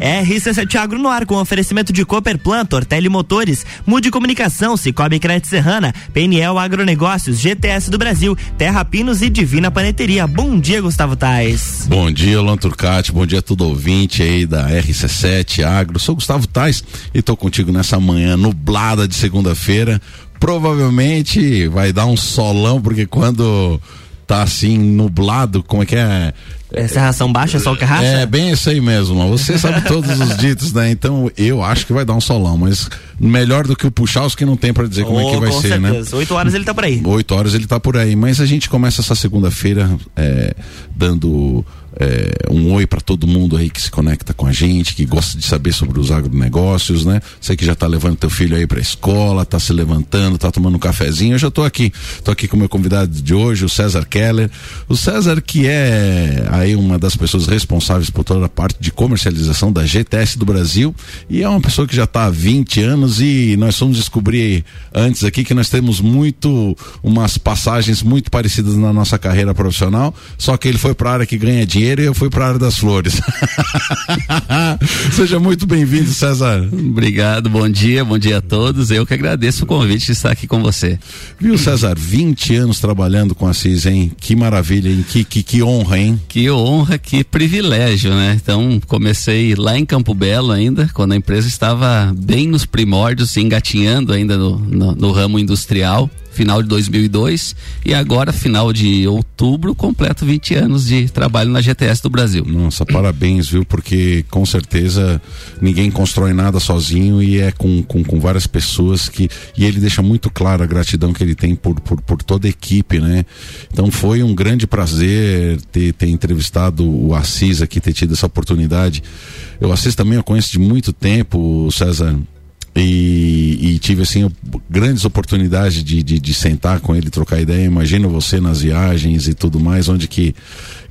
RC7 Agro no ar com oferecimento de Cooperplan, Tortelli Motores, Mude Comunicação, Cicobi Crédito Serrana, PNL Agronegócios, GTS do Brasil, Terra Pinos e Divina Paneteria. Bom dia, Gustavo Tais. Bom dia, Luan Turcati, bom dia a todo ouvinte aí da RC7 Agro. Sou Gustavo Tais e tô contigo nessa manhã nublada de segunda-feira. Provavelmente vai dar um solão, porque quando tá assim nublado, como é que é? É serração baixa, sol carraça? É, bem isso aí mesmo. Você sabe todos os ditos, né? Então eu acho que vai dar um solão, mas melhor do que o puxar os que não tem para dizer oh, como é que vai ser, né? certeza. né? Oito horas ele tá por aí. Oito horas ele tá por aí. Mas a gente começa essa segunda-feira é, dando é, um oi para todo mundo aí que se conecta com a gente, que gosta de saber sobre os agronegócios, né? Você que já tá levando teu filho aí pra escola, tá se levantando, tá tomando um cafezinho, eu já tô aqui. Tô aqui com o meu convidado de hoje, o César Keller. O César que é aí uma das pessoas responsáveis por toda a parte de comercialização da GTS do Brasil e é uma pessoa que já tá há 20 anos e nós fomos descobrir antes aqui que nós temos muito umas passagens muito parecidas na nossa carreira profissional, só que ele foi para a área que ganha dinheiro e eu fui para a área das flores. Seja muito bem-vindo, César. Obrigado, bom dia, bom dia a todos. Eu que agradeço o convite de estar aqui com você. Viu, César? 20 anos trabalhando com a CIS, hein? Que maravilha, hein? Que, que, que honra, hein? Que honra, que privilégio, né? Então, comecei lá em Campo Belo ainda, quando a empresa estava bem nos primórdios, engatinhando ainda no, no, no ramo industrial final de 2002 e agora final de outubro completo 20 anos de trabalho na GTS do Brasil. Nossa, parabéns, viu? Porque com certeza ninguém constrói nada sozinho e é com, com, com várias pessoas que e ele deixa muito claro a gratidão que ele tem por, por, por toda a equipe, né? Então foi um grande prazer ter, ter entrevistado o Assis aqui, ter tido essa oportunidade. Eu Assis também eu conheço de muito tempo, César. E, e, tive assim grandes oportunidades de, de, de, sentar com ele trocar ideia imagino você nas viagens e tudo mais onde que,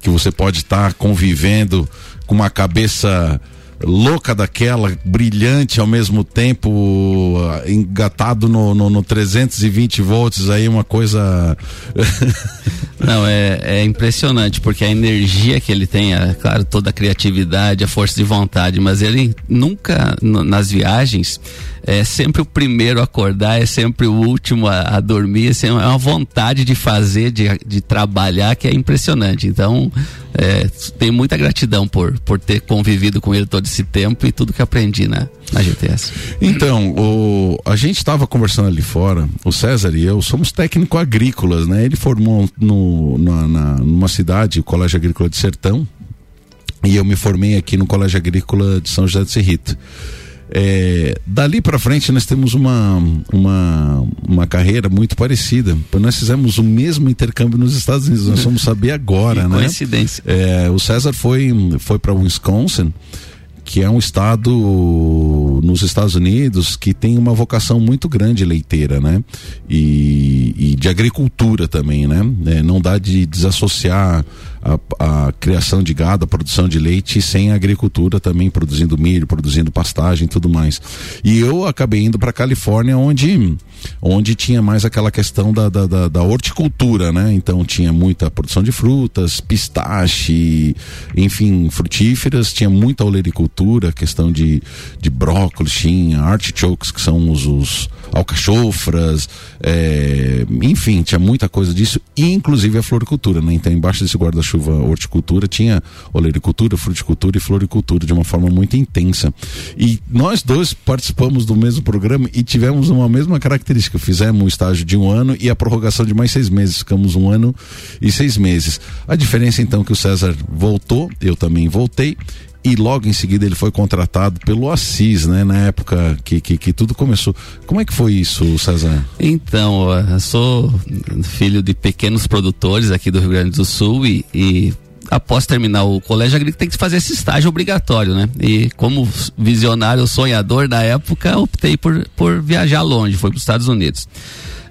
que você pode estar tá convivendo com uma cabeça louca daquela, brilhante ao mesmo tempo, engatado no, no, no 320 volts aí, uma coisa. Não, é, é impressionante, porque a energia que ele tem, é, claro, toda a criatividade, a força de vontade, mas ele nunca, nas viagens, é sempre o primeiro a acordar, é sempre o último a, a dormir, é uma vontade de fazer, de, de trabalhar que é impressionante. Então, é, tenho muita gratidão por, por ter convivido com ele todo esse tempo e tudo que aprendi na, na GTS. Então, o, a gente estava conversando ali fora, o César e eu somos técnico agrícolas, né? Ele formou no, na, na, numa cidade, o Colégio Agrícola de Sertão, e eu me formei aqui no Colégio Agrícola de São José de Serrito. É, dali para frente nós temos uma, uma, uma carreira muito parecida. Nós fizemos o mesmo intercâmbio nos Estados Unidos. Nós vamos saber agora, né? Coincidência. É, o César foi, foi para Wisconsin que é um estado nos Estados Unidos que tem uma vocação muito grande leiteira, né? E, e de agricultura também, né? É, não dá de desassociar a, a, criação de gado, a produção de leite sem a agricultura também produzindo milho, produzindo pastagem e tudo mais. E eu acabei indo para Califórnia onde onde tinha mais aquela questão da, da, da, da, horticultura, né? Então tinha muita produção de frutas, pistache, enfim, frutíferas, tinha muita olericultura, questão de, de brócolis, tinha artichokes, que são os, os alcachofras, é, enfim, tinha muita coisa disso, inclusive a floricultura, né? Então embaixo desse guarda-chuva chuva horticultura, tinha olericultura, fruticultura e floricultura de uma forma muito intensa. E nós dois participamos do mesmo programa e tivemos uma mesma característica. Fizemos um estágio de um ano e a prorrogação de mais seis meses. Ficamos um ano e seis meses. A diferença então é que o César voltou, eu também voltei e logo em seguida ele foi contratado pelo Assis, né? Na época que, que, que, tudo começou. Como é que foi isso, César? Então, eu sou filho de pequenos produtores aqui do Rio Grande do Sul e, e após terminar o colégio agrícola tem que fazer esse estágio obrigatório, né? E como visionário, sonhador da época, optei por, por viajar longe, foi para os Estados Unidos.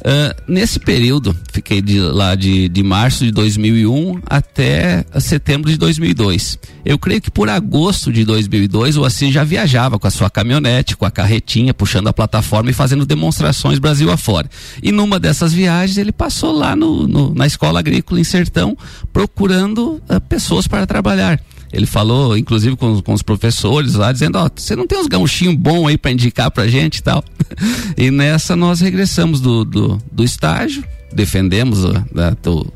Uh, nesse período, fiquei de, lá de, de março de 2001 até setembro de 2002. Eu creio que por agosto de 2002 o Assis já viajava com a sua caminhonete, com a carretinha, puxando a plataforma e fazendo demonstrações Brasil afora. E numa dessas viagens ele passou lá no, no na escola agrícola em Sertão procurando uh, pessoas para trabalhar Ele falou, inclusive, com, com os professores lá, dizendo, ó, oh, você não tem uns gauchinhos bons aí para indicar pra gente e tal. e nessa nós regressamos do, do, do estágio, defendemos né, do,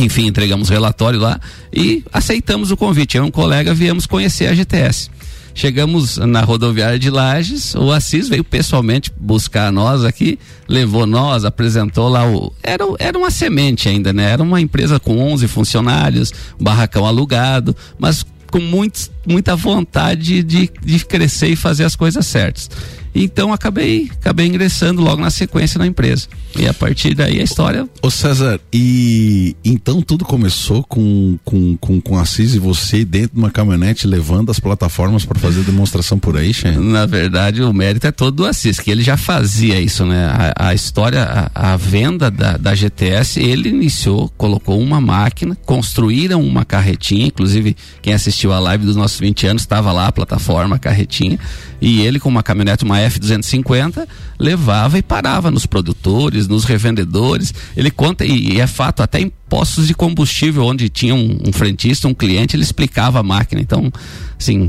enfim, entregamos relatório lá e aceitamos o convite. Eu e um colega viemos conhecer a GTS. Chegamos na rodoviária de Lages, o Assis veio pessoalmente buscar nós aqui, levou nós, apresentou lá o. Era, era uma semente ainda, né? Era uma empresa com 11 funcionários, barracão alugado, mas com muitos, muita vontade de, de crescer e fazer as coisas certas. Então acabei, acabei ingressando logo na sequência na empresa. E a partir daí a história. Ô César, e então tudo começou com, com, com, com Assis e você dentro de uma caminhonete levando as plataformas para fazer demonstração por aí, Xen? Na verdade, o mérito é todo do Assis, que ele já fazia isso, né? A, a história, a, a, venda da, da GTS, ele iniciou, colocou uma máquina, construíram uma carretinha, inclusive quem assistiu a live dos nossos 20 anos estava lá, a plataforma, a carretinha, e ele com uma caminhonete, uma F250, levava e parava nos produtores, nos revendedores. Ele conta, e, e é fato, até em postos de combustível, onde tinha um, um, frentista, um cliente, ele explicava a máquina. Então, assim,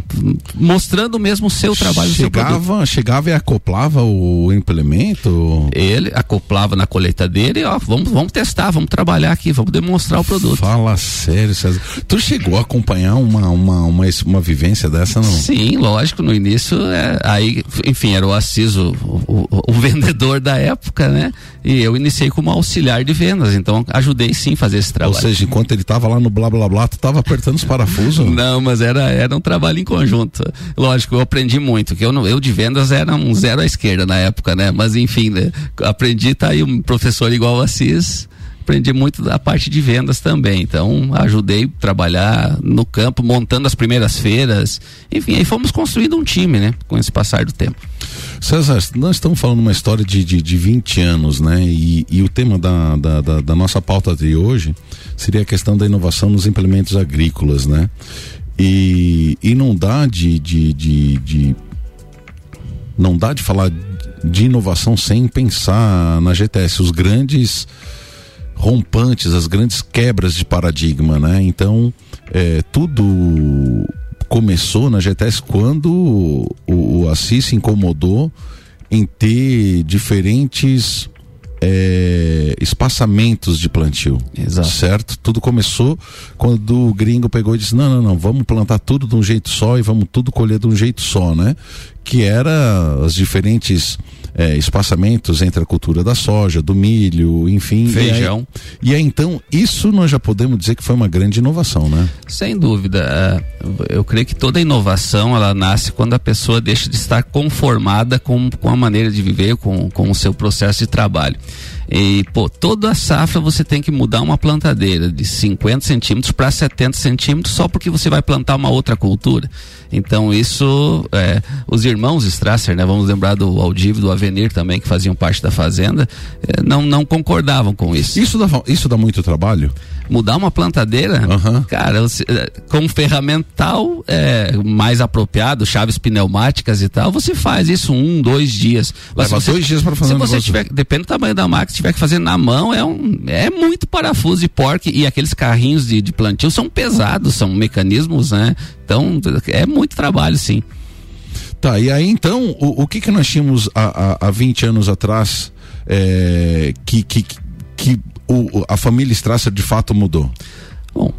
mostrando mesmo o seu trabalho. Chegava, seu chegava e acoplava o implemento? Ele acoplava na colheita dele, ó, vamos, vamos testar, vamos trabalhar aqui, vamos demonstrar o produto. Fala sério, César. Tu chegou a acompanhar uma, uma, uma, uma vivência dessa, não? Sim, lógico, no início, é, aí, enfim, era o Assis, o, o, o vendedor da época, né? E eu iniciei como auxiliar de vendas, então ajudei sim a fazer esse trabalho. Ou seja, enquanto ele estava lá no blá blá blá, tu estava apertando os parafusos? não, mas era, era um trabalho em conjunto. Lógico, eu aprendi muito, que eu, não, eu de vendas era um zero à esquerda na época, né? Mas enfim, né? aprendi, tá aí um professor igual o Assis, aprendi muito da parte de vendas também. Então, ajudei a trabalhar no campo, montando as primeiras feiras. Enfim, aí fomos construindo um time, né? Com esse passar do tempo. César, nós estamos falando uma história de, de, de 20 anos, né? E, e o tema da, da, da, da nossa pauta de hoje seria a questão da inovação nos implementos agrícolas, né? E, e não dá de, de, de, de não dá de falar de inovação sem pensar na GTS. Os grandes rompantes, as grandes quebras de paradigma, né? Então, é, tudo começou na GTS quando o, o Assis se incomodou em ter diferentes é, espaçamentos de plantio. Exato. Certo? Tudo começou quando o gringo pegou e disse: não, não, não, vamos plantar tudo de um jeito só e vamos tudo colher de um jeito só, né? Que era as diferentes é, espaçamentos entre a cultura da soja, do milho, enfim. Feijão. E aí, e aí, então, isso nós já podemos dizer que foi uma grande inovação, né? Sem dúvida. É, eu creio que toda inovação ela nasce quando a pessoa deixa de estar conformada com, com a maneira de viver, com, com o seu processo de trabalho. E, pô, toda a safra você tem que mudar uma plantadeira de 50 centímetros para 70 centímetros só porque você vai plantar uma outra cultura. Então, isso, é, os irmãos Strasser, né? Vamos lembrar do Aldívio, do Avenir também, que faziam parte da fazenda, é, não, não concordavam com isso. Isso dá, isso dá muito trabalho? Mudar uma plantadeira, uhum. cara, é, com ferramental é, mais apropriado, chaves pneumáticas e tal, você faz isso um, dois dias. Mas Leva você, dois dias para fazer Se um você tiver, depende do tamanho da máquina, se tiver que fazer na mão, é, um, é muito parafuso de porque e aqueles carrinhos de, de plantio são pesados, são mecanismos, né? Então, é muito trabalho, sim. Tá, e aí então, o, o que que nós tínhamos há, há, há 20 anos atrás é, que, que, que o, a família Strasser de fato mudou? Bom,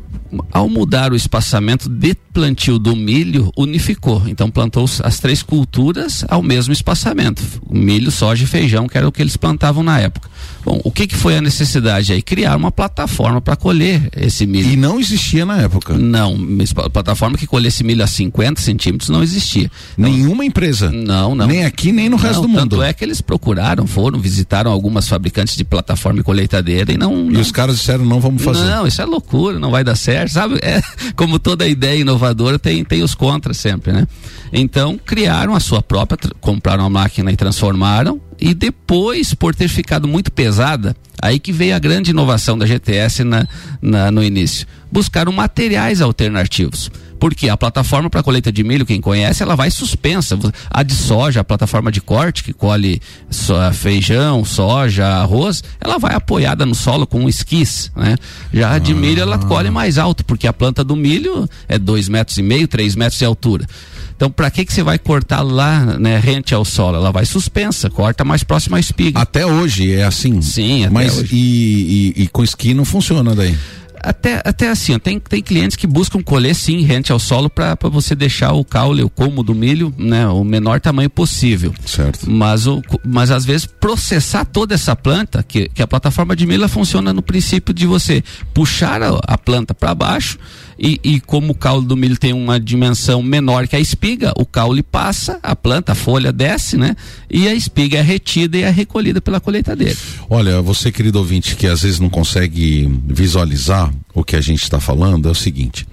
ao mudar o espaçamento de plantio do milho, unificou. Então plantou as três culturas ao mesmo espaçamento: milho, soja e feijão, que era o que eles plantavam na época. Bom, o que, que foi a necessidade aí? Criar uma plataforma para colher esse milho. E não existia na época? Não, plataforma que colhesse milho a 50 centímetros não existia. Então, Nenhuma empresa? Não, não. Nem aqui, nem no não, resto do mundo? Tanto é que eles procuraram, foram, visitaram algumas fabricantes de plataforma e colheitadeira e não... E não... os caras disseram, não vamos fazer. Não, isso é loucura, não vai dar certo, sabe? É, como toda ideia inovadora tem, tem os contras sempre, né? Então, criaram a sua própria, compraram a máquina e transformaram e depois, por ter ficado muito pesada, aí que veio a grande inovação da GTS na, na no início. Buscaram materiais alternativos. Porque a plataforma para colheita de milho, quem conhece, ela vai suspensa. A de soja, a plataforma de corte, que colhe feijão, soja, arroz, ela vai apoiada no solo com um esquis, né? Já a de milho, ela colhe mais alto, porque a planta do milho é dois metros e meio, três metros de altura. Então, para que que você vai cortar lá, né, rente ao solo? Ela vai suspensa, corta mais próximo à espiga. Até hoje é assim. Sim, até Mas hoje. E, e, e com esqui não funciona daí. Até, até assim, ó, tem, tem clientes que buscam colher sim rente ao solo para você deixar o caule, o colmo do milho, né, o menor tamanho possível. Certo. Mas, o, mas às vezes processar toda essa planta, que, que a plataforma de milho funciona no princípio de você puxar a, a planta para baixo e, e, como o caule do milho tem uma dimensão menor que a espiga, o caule passa, a planta, a folha desce, né? E a espiga é retida e é recolhida pela colheitadeira. Olha, você querido ouvinte que às vezes não consegue visualizar o que a gente está falando, é o seguinte: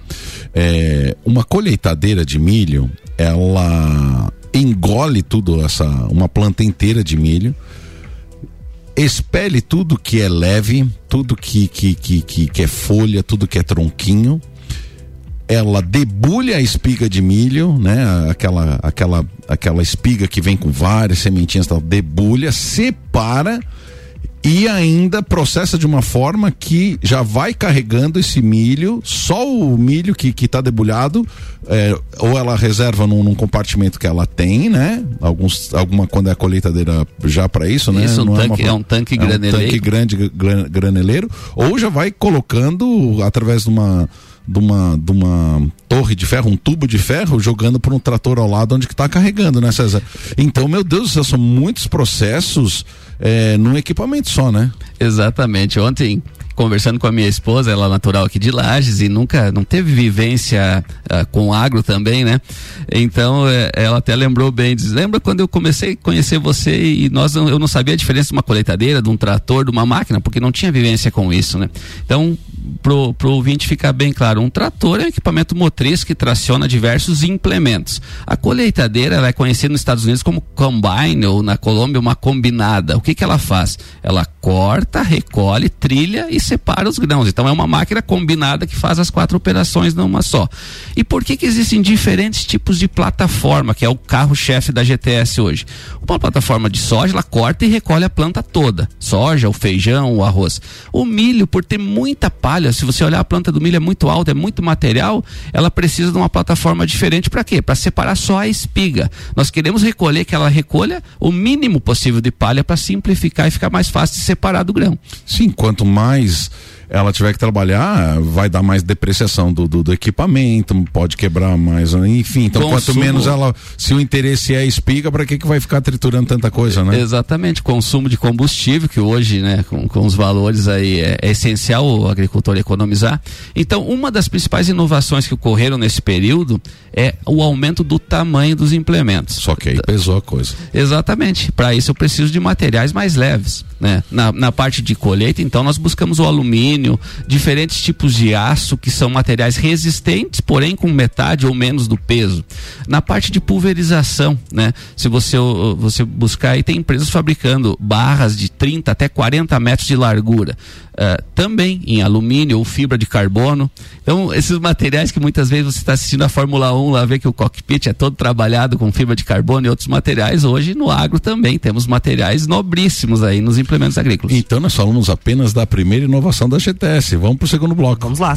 é, uma colheitadeira de milho, ela engole tudo essa, uma planta inteira de milho expele tudo que é leve, tudo que, que, que, que, que é folha, tudo que é tronquinho, ela debulha a espiga de milho, né? Aquela, aquela, aquela espiga que vem com várias sementinhas, tal, debulha, separa e ainda processa de uma forma que já vai carregando esse milho, só o milho que está debulhado, é, ou ela reserva num, num, compartimento que ela tem, né? Alguns, alguma quando é a colheitadeira já para isso, né? Isso, um Não tanque, é, uma, é, um tanque é graneleiro. Um tanque grande gran, graneleiro, ou já vai colocando através de uma de uma, de uma torre de ferro, um tubo de ferro, jogando por um trator ao lado onde que está carregando, né, César? Então, meu Deus do céu, são muitos processos é, num equipamento só, né? Exatamente. Ontem conversando com a minha esposa, ela é natural aqui de Lages e nunca, não teve vivência uh, com agro também, né? Então, eh, ela até lembrou bem, diz, lembra quando eu comecei a conhecer você e nós, eu não sabia a diferença de uma colheitadeira, de um trator, de uma máquina, porque não tinha vivência com isso, né? Então, pro, pro ouvinte ficar bem claro, um trator é um equipamento motriz que traciona diversos implementos. A colheitadeira, ela é conhecida nos Estados Unidos como combine ou na Colômbia uma combinada. O que que ela faz? Ela corta, recolhe, trilha e separa os grãos. Então é uma máquina combinada que faz as quatro operações numa só. E por que que existem diferentes tipos de plataforma, que é o carro-chefe da GTS hoje? Uma plataforma de soja, ela corta e recolhe a planta toda. Soja, o feijão, o arroz. O milho, por ter muita palha, se você olhar a planta do milho é muito alta, é muito material, ela precisa de uma plataforma diferente para quê? Para separar só a espiga. Nós queremos recolher que ela recolha o mínimo possível de palha para simplificar e ficar mais fácil de separar do Sim, quanto mais ela tiver que trabalhar, vai dar mais depreciação do, do, do equipamento, pode quebrar mais, enfim. Então, Consumo... quanto menos ela, se o interesse é espiga, para que que vai ficar triturando tanta coisa, né? Exatamente, consumo de combustível, que hoje, né, com, com os valores aí, é, é essencial o agricultor economizar. Então, uma das principais inovações que ocorreram nesse período é o aumento do tamanho dos implementos. Só que aí pesou a coisa. Exatamente. Para isso eu preciso de materiais mais leves. Né? Na, na parte de colheita, então, nós buscamos o alumínio, diferentes tipos de aço, que são materiais resistentes, porém com metade ou menos do peso. Na parte de pulverização, né? Se você, você buscar aí, tem empresas fabricando barras de 30 até 40 metros de largura. Uh, também em alumínio ou fibra de carbono. Então, esses materiais que muitas vezes você está assistindo a Fórmula 1, lá vê que o cockpit é todo trabalhado com fibra de carbono e outros materiais, hoje no agro também temos materiais nobríssimos aí nos implementos agrícolas. Então, nós falamos apenas da primeira inovação da GTS. Vamos para o segundo bloco. Vamos lá.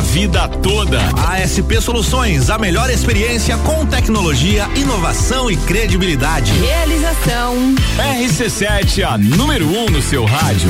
vida toda. ASP Soluções, a melhor experiência com tecnologia, inovação e credibilidade. Realização. RC7, a número 1 um no seu rádio.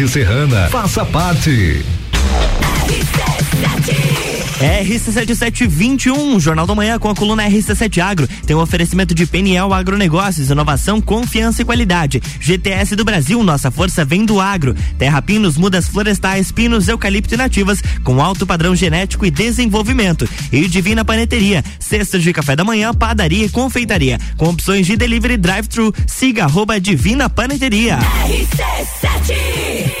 Serrana. Faça parte. RC7721, Jornal da Manhã com a coluna RC7 Agro. Tem um oferecimento de Peniel Agronegócios, inovação, confiança e qualidade. GTS do Brasil, nossa força vem do agro. Terra Pinos, mudas florestais, pinos, eucalipto e nativas, com alto padrão genético e desenvolvimento. E Divina Paneteria, cestas de café da manhã, padaria e confeitaria, com opções de delivery drive-thru. Siga arroba Divina Paneteria. RC7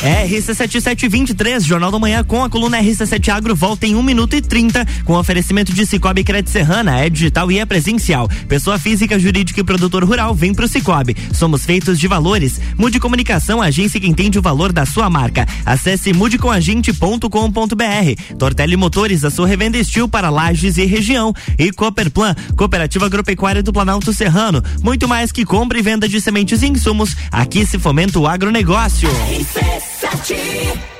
RC7723, Jornal da Manhã com a coluna RC7 Agro volta em 1 minuto e 30 com oferecimento de Cicobi Crédito Serrana, é digital e é presencial. Pessoa física, jurídica e produtor rural vem pro Cicobi. Somos feitos de valores. Mude Comunicação, agência que entende o valor da sua marca. Acesse mudecomagente.com.br. Tortelli Motores, a sua revenda estil para lajes e região. E Cooperplan, Cooperativa Agropecuária do Planalto Serrano. Muito mais que compra e venda de sementes e insumos. Aqui se fomenta o agronegócio. Terra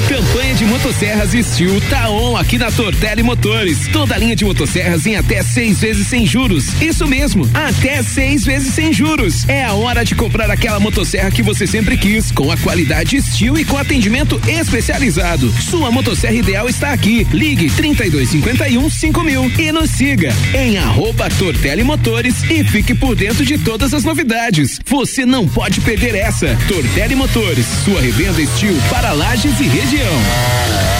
A campanha de motosserras Steel tá on aqui na Tortelli Motores. Toda linha de motosserras em até seis vezes sem juros. Isso mesmo, até seis vezes sem juros. É a hora de comprar aquela motosserra que você sempre quis, com a qualidade Steel e com atendimento especializado. Sua motosserra ideal está aqui. Ligue 3251 5000 e nos siga em arroba Tortelli Motores e fique por dentro de todas as novidades. Você não pode perder essa. Tortelli Motores, sua revenda Steel para lajes e região.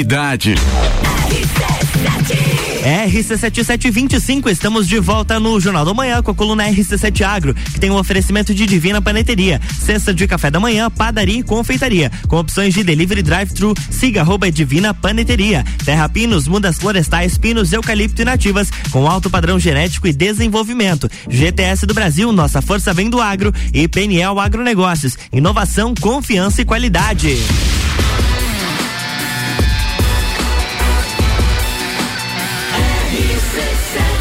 RC7 RC7725, estamos de volta no Jornal da Manhã com a coluna RC7 Agro, que tem um oferecimento de Divina Paneteria, cesta de café da manhã, padaria e confeitaria, com opções de delivery drive-thru, siga arroba Divina Paneteria. Terra Pinos, mudas florestais, pinos, eucalipto e nativas, com alto padrão genético e desenvolvimento. GTS do Brasil, nossa força vem do agro e PNL Agronegócios, inovação, confiança e qualidade.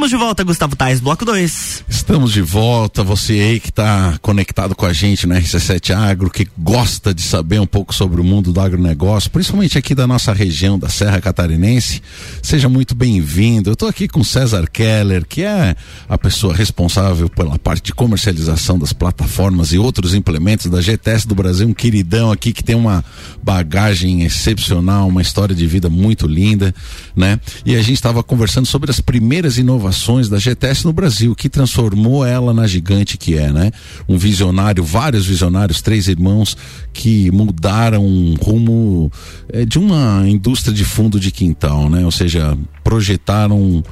Estamos de volta, Gustavo Tais, bloco 2. Estamos de volta, você aí que está conectado com a gente na RC7 Agro, que gosta de saber um pouco sobre o mundo do agronegócio, principalmente aqui da nossa região da Serra Catarinense, seja muito bem-vindo. Eu estou aqui com César Keller, que é a pessoa responsável pela parte de comercialização das plataformas e outros implementos da GTS do Brasil, um queridão aqui que tem uma bagagem excepcional, uma história de vida muito linda, né? E a gente estava conversando sobre as primeiras inovações da GTS no Brasil, que transformou ela na gigante que é, né? Um visionário, vários visionários, três irmãos que mudaram um rumo é, de uma indústria de fundo de quintal, né? Ou seja, projetaram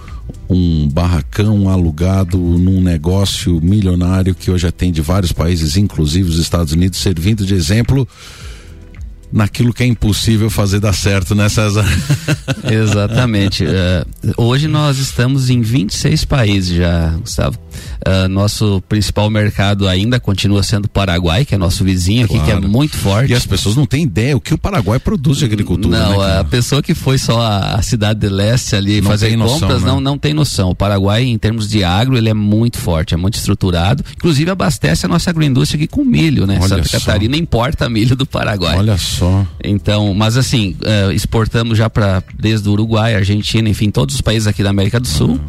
um barracão alugado num negócio milionário que hoje atende vários países, inclusive os Estados Unidos, servindo de exemplo naquilo que é impossível fazer dar certo, né, César? Exatamente. Uh, hoje nós estamos em 26 países já, Gustavo. Uh, nosso principal mercado ainda continua sendo o Paraguai, que é nosso vizinho aqui, claro. que é muito forte. E as pessoas não têm ideia o que o Paraguai produz de agricultura. Não, né, a pessoa que foi só a, cidade de leste ali não fazer compras noção, né? não, não tem noção. O Paraguai, em termos de agro, ele é muito forte, é muito estruturado. Inclusive abastece a nossa agroindústria aqui com milho, né? Olha Santa só. Catarina importa milho do Paraguai. Olha só. Então, mas assim, uh, exportamos já para desde o Uruguai, Argentina, enfim, todos os países aqui da América do Sul. Uhum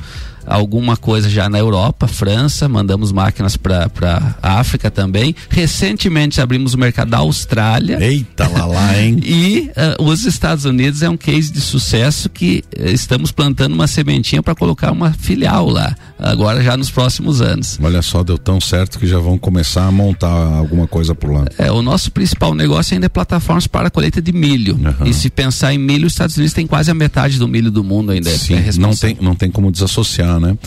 alguma coisa já na Europa, França, mandamos máquinas para África também. Recentemente abrimos o mercado da Austrália. Eita lá lá, hein? e uh, os Estados Unidos é um case de sucesso que uh, estamos plantando uma sementinha para colocar uma filial lá, agora já nos próximos anos. Olha só, deu tão certo que já vão começar a montar alguma coisa por lá. É, o nosso principal negócio ainda é plataformas para colheita de milho. Uhum. E se pensar em milho, os Estados Unidos tem quase a metade do milho do mundo ainda. Sim, é não tem, não tem como desassociar né?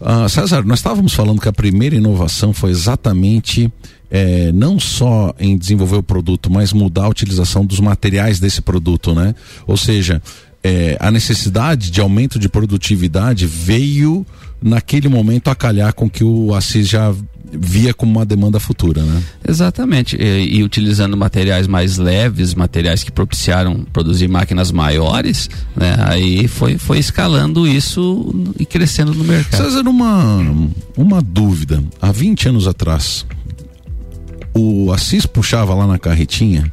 Uh, César, nós estávamos falando que a primeira inovação foi exatamente é, não só em desenvolver o produto, mas mudar a utilização dos materiais desse produto, né? Ou seja, é, a necessidade de aumento de produtividade veio naquele momento a calhar com que o Assis já via como uma demanda futura, né? Exatamente. E, e, utilizando materiais mais leves, materiais que propiciaram produzir máquinas maiores, né? Aí foi, foi escalando isso e crescendo no mercado. César, uma, uma dúvida. Há 20 anos atrás, o Assis puxava lá na carretinha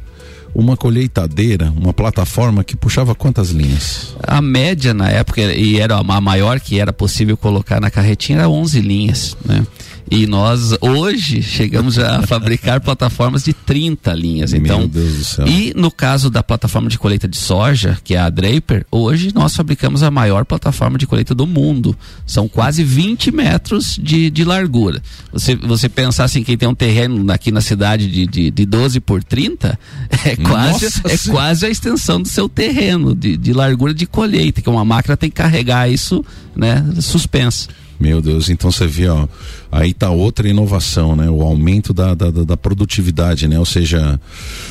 uma colheitadeira, uma plataforma que puxava quantas linhas? A média na época, e era a maior que era possível colocar na carretinha, era 11 linhas, né? E nós hoje chegamos a fabricar plataformas de 30 linhas. Então, Meu Deus do céu. E no caso da plataforma de colheita de soja, que é a Draper, hoje nós fabricamos a maior plataforma de colheita do mundo. São quase 20 metros de, de largura. Você, você pensar assim, quem tem um terreno aqui na cidade de, de, de 12 por 30, é quase, é quase a extensão do seu terreno de, de largura de colheita, que uma máquina tem que carregar isso né, suspenso. Meu Deus, então você vê, ó, aí tá outra inovação, né? O aumento da, da, da produtividade, né? Ou seja,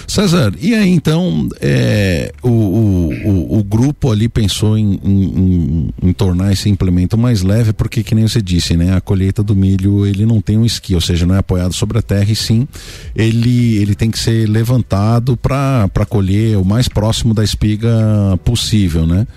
César, e aí então é, o, o, o, o, grupo ali pensou em, em, em, em, tornar esse implemento mais leve, porque que nem você disse, né? A colheita do milho, ele não tem um esqui, ou seja, não é apoiado sobre a terra e sim ele, ele tem que ser levantado para colher o mais próximo da espiga possível, né?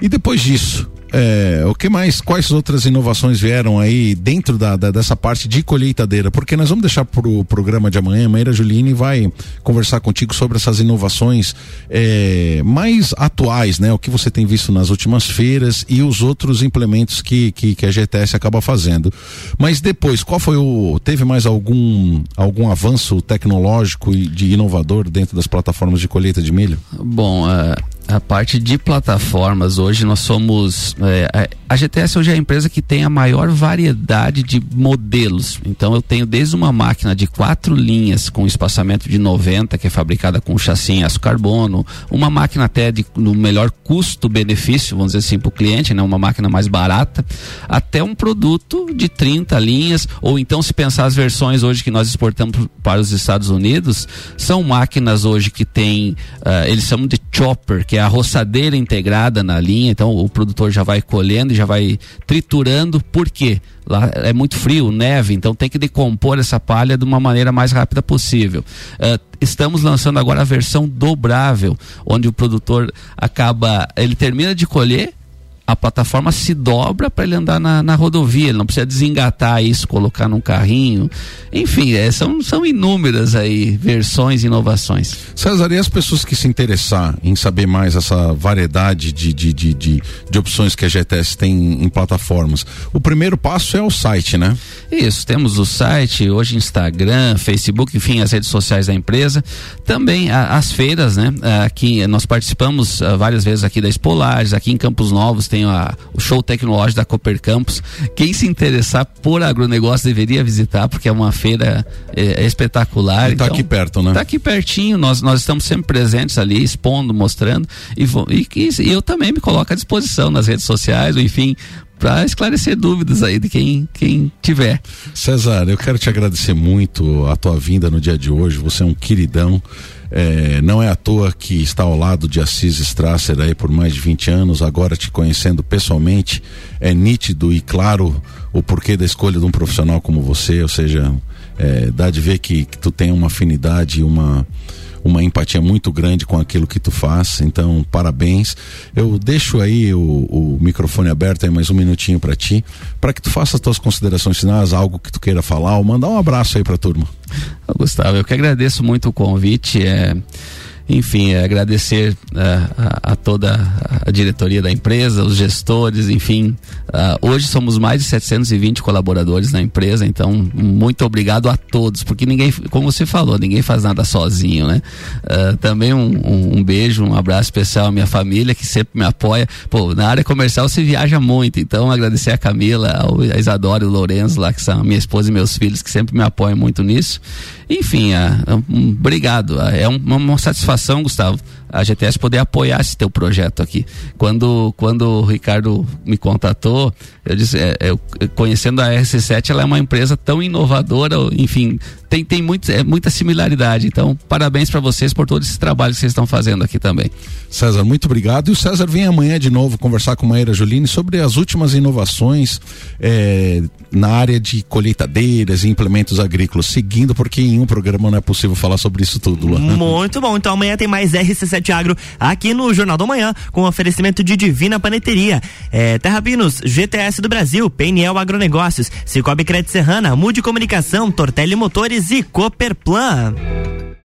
E depois disso, é, o que mais? Quais outras inovações vieram aí dentro da, da, dessa parte de colheitadeira? Porque nós vamos deixar para o programa de amanhã, Maíra Juline vai conversar contigo sobre essas inovações é, mais atuais, né? O que você tem visto nas últimas feiras e os outros implementos que, que, que a GTS acaba fazendo. Mas depois, qual foi o. Teve mais algum, algum avanço tecnológico e de inovador dentro das plataformas de colheita de milho? Bom, uh A parte de plataformas, hoje nós somos. É, a GTS hoje é a empresa que tem a maior variedade de modelos. Então eu tenho desde uma máquina de quatro linhas com espaçamento de 90, que é fabricada com chassi em aço carbono, uma máquina até de, no melhor custo-benefício, vamos dizer assim, para o cliente, né? uma máquina mais barata, até um produto de 30 linhas, ou então se pensar as versões hoje que nós exportamos para os Estados Unidos, são máquinas hoje que tem, uh, eles chamam de chopper, que é a roçadeira integrada na linha, então o produtor já vai colhendo e já vai triturando, por quê? Lá é muito frio, neve, então tem que decompor essa palha de uma maneira mais rápida possível. Uh, estamos lançando agora a versão dobrável, onde o produtor acaba, ele termina de colher, a plataforma se dobra para ele andar na, na, rodovia, ele não precisa desengatar isso, colocar num carrinho. Enfim, é, são, são inúmeras aí versões e inovações. César, e as pessoas que se interessar em saber mais essa variedade de, de, de, de, de opções que a GTS tem em plataformas, o primeiro passo é o site, né? Isso, temos o site, hoje Instagram, Facebook, enfim, as redes sociais da empresa. Também a, as feiras, né? Aqui nós participamos uh, várias vezes aqui da Espolares, aqui em Campos Novos tem a, o show tecnológico da Cooper Campus. Quem se interessar por agronegócio deveria visitar, porque é uma feira é, é espetacular. E tá então, aqui perto, né? Tá aqui pertinho, nós, nós estamos sempre presentes ali, expondo, mostrando. E, e, e eu também me coloco à disposição nas redes sociais, enfim, para esclarecer dúvidas aí de quem, quem tiver. César, eu quero te agradecer muito a tua vinda no dia de hoje. Você é um queridão. É, não é à toa que está ao lado de Assis Strasser aí por mais de 20 anos, agora te conhecendo pessoalmente, é nítido e claro o porquê da escolha de um profissional como você, ou seja, é, dá de ver que, que tu tem uma afinidade uma uma empatia muito grande com aquilo que tu faz. Então, parabéns. Eu deixo aí o, o microfone aberto aí mais um minutinho para ti, para que tu faça as tuas considerações finais, algo que tu queira falar, ou mandar um abraço aí para a turma. Gustavo, eu que agradeço muito o convite. É enfim, é agradecer uh, a, a, toda a diretoria da empresa, os gestores, enfim. Uh, hoje somos mais de 720 colaboradores na empresa, então muito obrigado a todos, porque ninguém, como você falou, ninguém faz nada sozinho, né? Uh, também um, um, um, beijo, um abraço especial à minha família que sempre me apoia. Pô, na área comercial você viaja muito, então agradecer a Camila, ao, a Isadora e o Lourenço lá, que são minha esposa e meus filhos, que sempre me apoiam muito nisso. Enfim, um, obrigado. É uma, satisfação, Gustavo, a GTS poder apoiar esse teu projeto aqui. Quando, quando o Ricardo me contatou, eu disse, é, é, conhecendo a RC7, ela é uma empresa tão inovadora, enfim, tem, tem muito, é, muita similaridade. Então, parabéns para vocês por todo esse trabalho que vocês estão fazendo aqui também. César, muito obrigado. E o César vem amanhã de novo conversar com a Maíra Joline sobre as últimas inovações é, na área de colheitadeiras e implementos agrícolas, seguindo, porque em um programa não é possível falar sobre isso tudo. Lá. Muito bom. Então amanhã tem mais RC7 Agro aqui no Jornal da Manhã, com oferecimento de Divina Paneteria. É, Terra Pinos, GTS do Brasil, PNL Agronegócios, Cicobi Crédito Serrana, Mude Comunicação, Tortelli Motores e Cooperplan.